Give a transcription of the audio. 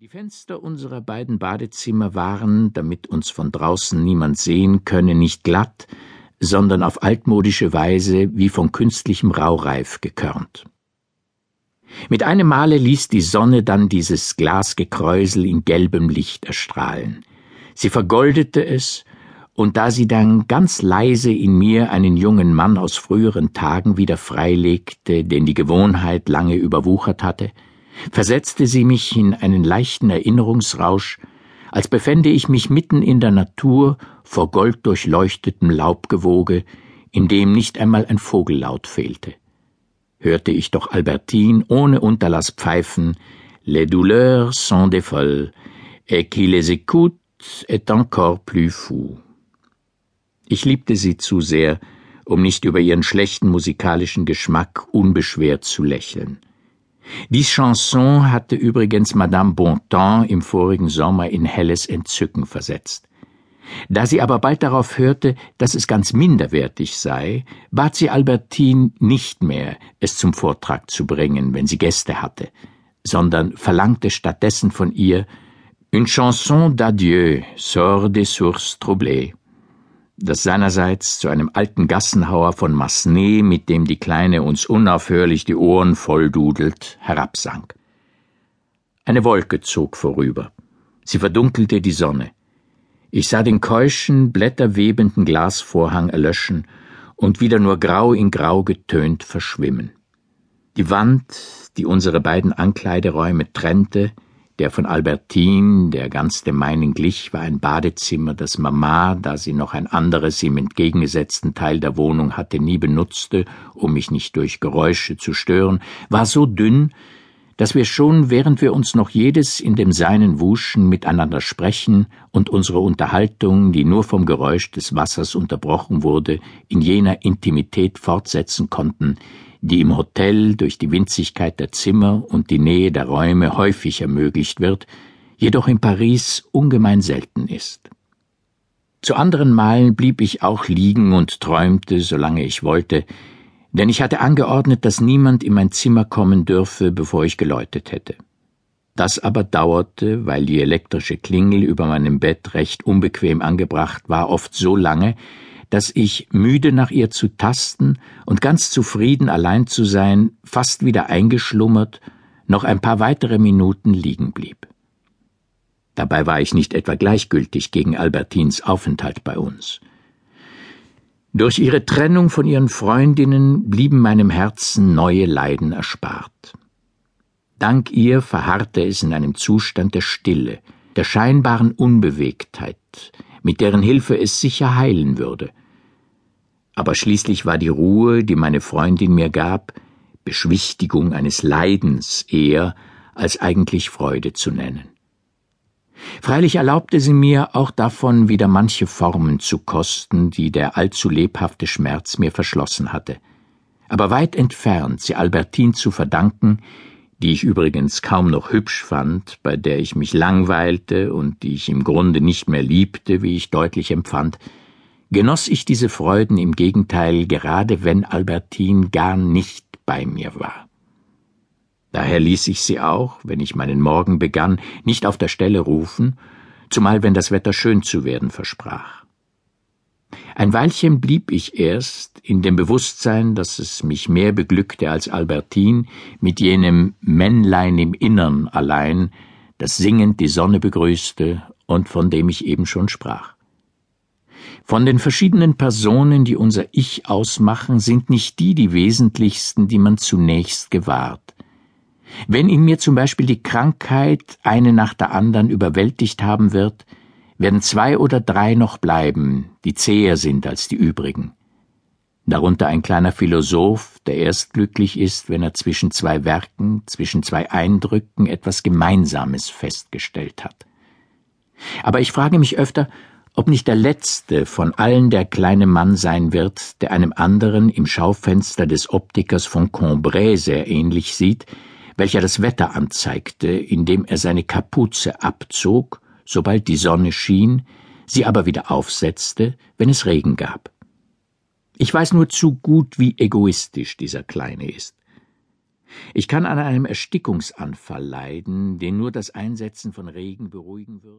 Die Fenster unserer beiden Badezimmer waren, damit uns von draußen niemand sehen könne, nicht glatt, sondern auf altmodische Weise wie von künstlichem Raureif gekörnt. Mit einem Male ließ die Sonne dann dieses Glasgekräusel in gelbem Licht erstrahlen. Sie vergoldete es, und da sie dann ganz leise in mir einen jungen Mann aus früheren Tagen wieder freilegte, den die Gewohnheit lange überwuchert hatte, versetzte sie mich in einen leichten Erinnerungsrausch, als befände ich mich mitten in der Natur vor golddurchleuchtetem Laubgewoge, in dem nicht einmal ein Vogellaut fehlte. Hörte ich doch Albertine ohne Unterlass pfeifen, Les douleurs sont des folles, et qui les écoute est encore plus fou. Ich liebte sie zu sehr, um nicht über ihren schlechten musikalischen Geschmack unbeschwert zu lächeln. Die Chanson hatte übrigens Madame Bontemps im vorigen Sommer in helles Entzücken versetzt. Da sie aber bald darauf hörte, dass es ganz minderwertig sei, bat sie Albertine nicht mehr, es zum Vortrag zu bringen, wenn sie Gäste hatte, sondern verlangte stattdessen von ihr Une chanson d'adieu, sort des sources troublées das seinerseits zu einem alten Gassenhauer von Massenet, mit dem die Kleine uns unaufhörlich die Ohren volldudelt, herabsank. Eine Wolke zog vorüber. Sie verdunkelte die Sonne. Ich sah den keuschen, blätterwebenden Glasvorhang erlöschen und wieder nur grau in grau getönt verschwimmen. Die Wand, die unsere beiden Ankleideräume trennte, der von Albertine, der ganz dem meinen glich, war ein Badezimmer, das Mama, da sie noch ein anderes im entgegengesetzten Teil der Wohnung hatte, nie benutzte, um mich nicht durch Geräusche zu stören, war so dünn, dass wir schon, während wir uns noch jedes in dem Seinen wuschen, miteinander sprechen und unsere Unterhaltung, die nur vom Geräusch des Wassers unterbrochen wurde, in jener Intimität fortsetzen konnten, die im Hotel durch die Winzigkeit der Zimmer und die Nähe der Räume häufig ermöglicht wird, jedoch in Paris ungemein selten ist. Zu anderen Malen blieb ich auch liegen und träumte, solange ich wollte, denn ich hatte angeordnet, dass niemand in mein Zimmer kommen dürfe, bevor ich geläutet hätte. Das aber dauerte, weil die elektrische Klingel über meinem Bett recht unbequem angebracht war, oft so lange, dass ich, müde nach ihr zu tasten und ganz zufrieden allein zu sein, fast wieder eingeschlummert, noch ein paar weitere Minuten liegen blieb. Dabei war ich nicht etwa gleichgültig gegen Albertins Aufenthalt bei uns. Durch ihre Trennung von ihren Freundinnen blieben meinem Herzen neue Leiden erspart. Dank ihr verharrte es in einem Zustand der Stille, der scheinbaren Unbewegtheit, mit deren Hilfe es sicher heilen würde. Aber schließlich war die Ruhe, die meine Freundin mir gab, Beschwichtigung eines Leidens eher als eigentlich Freude zu nennen. Freilich erlaubte sie mir auch davon wieder manche Formen zu kosten, die der allzu lebhafte Schmerz mir verschlossen hatte. Aber weit entfernt, sie Albertine zu verdanken, die ich übrigens kaum noch hübsch fand, bei der ich mich langweilte und die ich im Grunde nicht mehr liebte, wie ich deutlich empfand, genoss ich diese Freuden im Gegenteil gerade wenn Albertine gar nicht bei mir war. Daher ließ ich sie auch, wenn ich meinen Morgen begann, nicht auf der Stelle rufen, zumal wenn das Wetter schön zu werden versprach. Ein Weilchen blieb ich erst in dem Bewusstsein, dass es mich mehr beglückte als Albertine, mit jenem Männlein im Innern allein, das singend die Sonne begrüßte und von dem ich eben schon sprach. Von den verschiedenen Personen, die unser Ich ausmachen, sind nicht die die wesentlichsten, die man zunächst gewahrt. Wenn in mir zum Beispiel die Krankheit eine nach der anderen überwältigt haben wird, werden zwei oder drei noch bleiben, die zäher sind als die übrigen. Darunter ein kleiner Philosoph, der erst glücklich ist, wenn er zwischen zwei Werken, zwischen zwei Eindrücken etwas Gemeinsames festgestellt hat. Aber ich frage mich öfter, ob nicht der letzte von allen der kleine Mann sein wird, der einem anderen im Schaufenster des Optikers von Combray sehr ähnlich sieht, welcher das Wetter anzeigte, indem er seine Kapuze abzog, sobald die Sonne schien, sie aber wieder aufsetzte, wenn es Regen gab. Ich weiß nur zu gut, wie egoistisch dieser Kleine ist. Ich kann an einem Erstickungsanfall leiden, den nur das Einsetzen von Regen beruhigen würde.